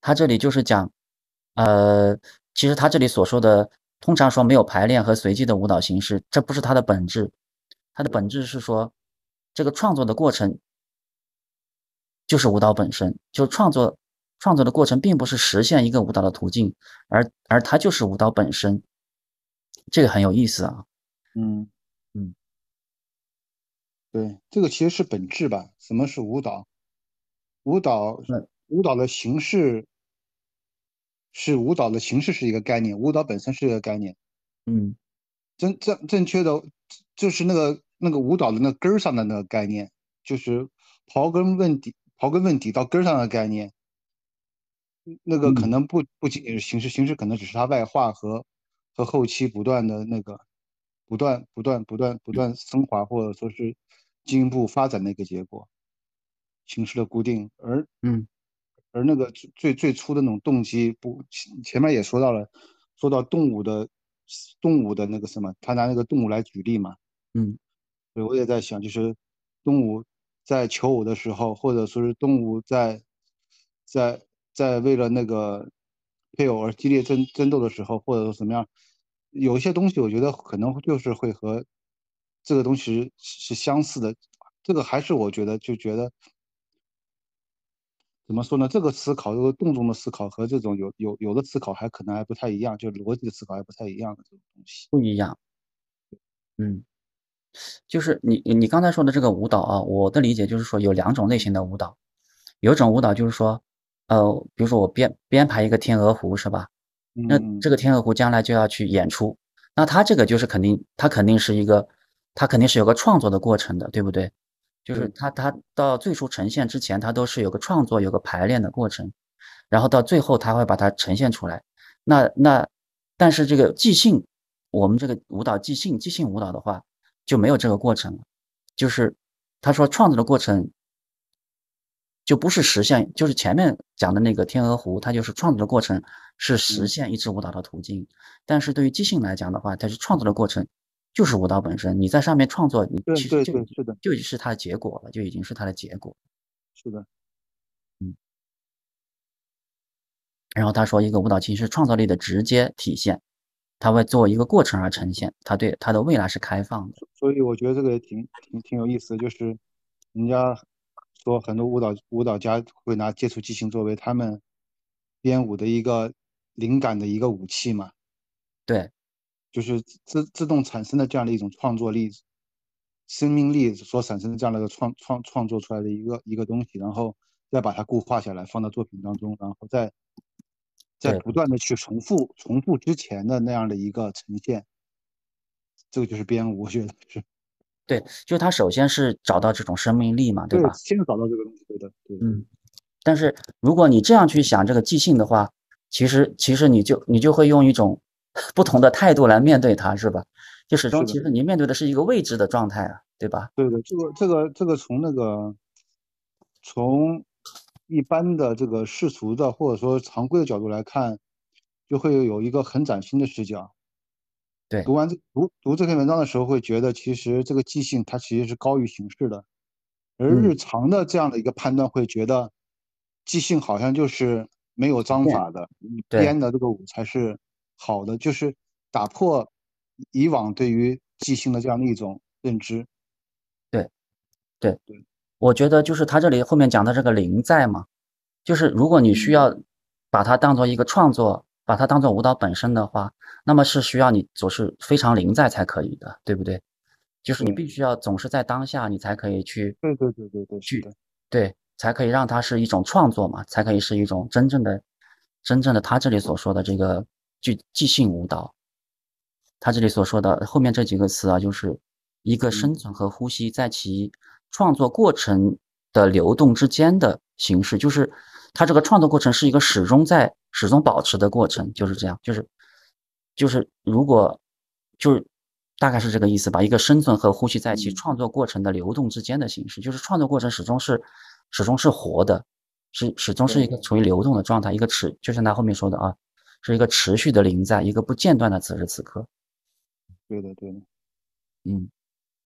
他这里就是讲，呃，其实他这里所说的，通常说没有排练和随机的舞蹈形式，这不是它的本质，它的本质是说，这个创作的过程就是舞蹈本身，就创作创作的过程并不是实现一个舞蹈的途径，而而它就是舞蹈本身，这个很有意思啊。嗯嗯，对，这个其实是本质吧？什么是舞蹈？舞蹈，舞蹈的形式是舞蹈的形式是一个概念，舞蹈本身是一个概念。嗯，正正正确的就是那个那个舞蹈的那根儿上的那个概念，就是刨根问底，刨根问底到根儿上的概念。那个可能不不仅仅是形式，形式可能只是它外化和和后期不断的那个不断不断不断不断升华或者说是进一步发展的一个结果。形式的固定，而嗯，而那个最最初的那种动机，不前面也说到了，说到动物的动物的那个什么，他拿那个动物来举例嘛，嗯，对，我也在想，就是动物在求偶的时候，或者说是动物在在在为了那个配偶而激烈争争斗的时候，或者说怎么样，有一些东西，我觉得可能就是会和这个东西是相似的，这个还是我觉得就觉得。怎么说呢？这个思考，这个动中的思考和这种有有有的思考还可能还不太一样，就逻辑的思考还不太一样的这种东西。不一样。嗯，就是你你刚才说的这个舞蹈啊，我的理解就是说有两种类型的舞蹈，有一种舞蹈就是说，呃，比如说我编编排一个天鹅湖是吧？那这个天鹅湖将来就要去演出，那它这个就是肯定，它肯定是一个，它肯定是有个创作的过程的，对不对？就是他，他到最初呈现之前，他都是有个创作、有个排练的过程，然后到最后他会把它呈现出来。那那，但是这个即兴，我们这个舞蹈即兴，即兴舞蹈的话就没有这个过程了。就是他说创作的过程就不是实现，就是前面讲的那个天鹅湖，它就是创作的过程是实现一支舞蹈的途径。但是对于即兴来讲的话，它是创作的过程。就是舞蹈本身，你在上面创作，你其实就是的，就已经是它的结果了，就已经是它的结果。是的，嗯。然后他说，一个舞蹈其实是创造力的直接体现，它会作为一个过程而呈现，它对它的未来是开放的。所以我觉得这个也挺挺挺有意思的，就是人家说很多舞蹈舞蹈家会拿接触即兴作为他们编舞的一个灵感的一个武器嘛。对。就是自自动产生的这样的一种创作力、生命力所产生的这样的一个创创创作出来的一个一个东西，然后再把它固化下来，放到作品当中，然后再再不断的去重复重复之前的那样的一个呈现，这个就是编舞，我觉得是。对，就是他首先是找到这种生命力嘛，对吧？先找到这个东西，对的，对。嗯，但是如果你这样去想这个即兴的话，其实其实你就你就会用一种。不同的态度来面对它，是吧？就始终其实您面对的是一个未知的状态啊，对吧？对的，这个这个这个从那个从一般的这个世俗的或者说常规的角度来看，就会有一个很崭新的视角。对，读完这读读这篇文章的时候，会觉得其实这个即兴它其实是高于形式的，而日常的这样的一个判断会觉得即兴好像就是没有章法的，你编的这个舞才是。好的，就是打破以往对于即兴的这样的一种认知。对，对，对，我觉得就是他这里后面讲的这个灵在嘛，就是如果你需要把它当做一个创作，把它当做舞蹈本身的话，那么是需要你总是非常灵在才可以的，对不对？就是你必须要总是在当下，你才可以去。对对对对对，去对，才可以让它是一种创作嘛，才可以是一种真正的、真正的他这里所说的这个。即即兴舞蹈，他这里所说的后面这几个词啊，就是一个生存和呼吸在其创作过程的流动之间的形式，就是他这个创作过程是一个始终在始终保持的过程，就是这样，就是就是如果就是大概是这个意思吧，一个生存和呼吸在其创作过程的流动之间的形式，就是创作过程始终是始终是活的，是始终是一个处于流动的状态，一个持，就像他后面说的啊。是一个持续的临在，一个不间断的此时此刻。对的，对的，嗯。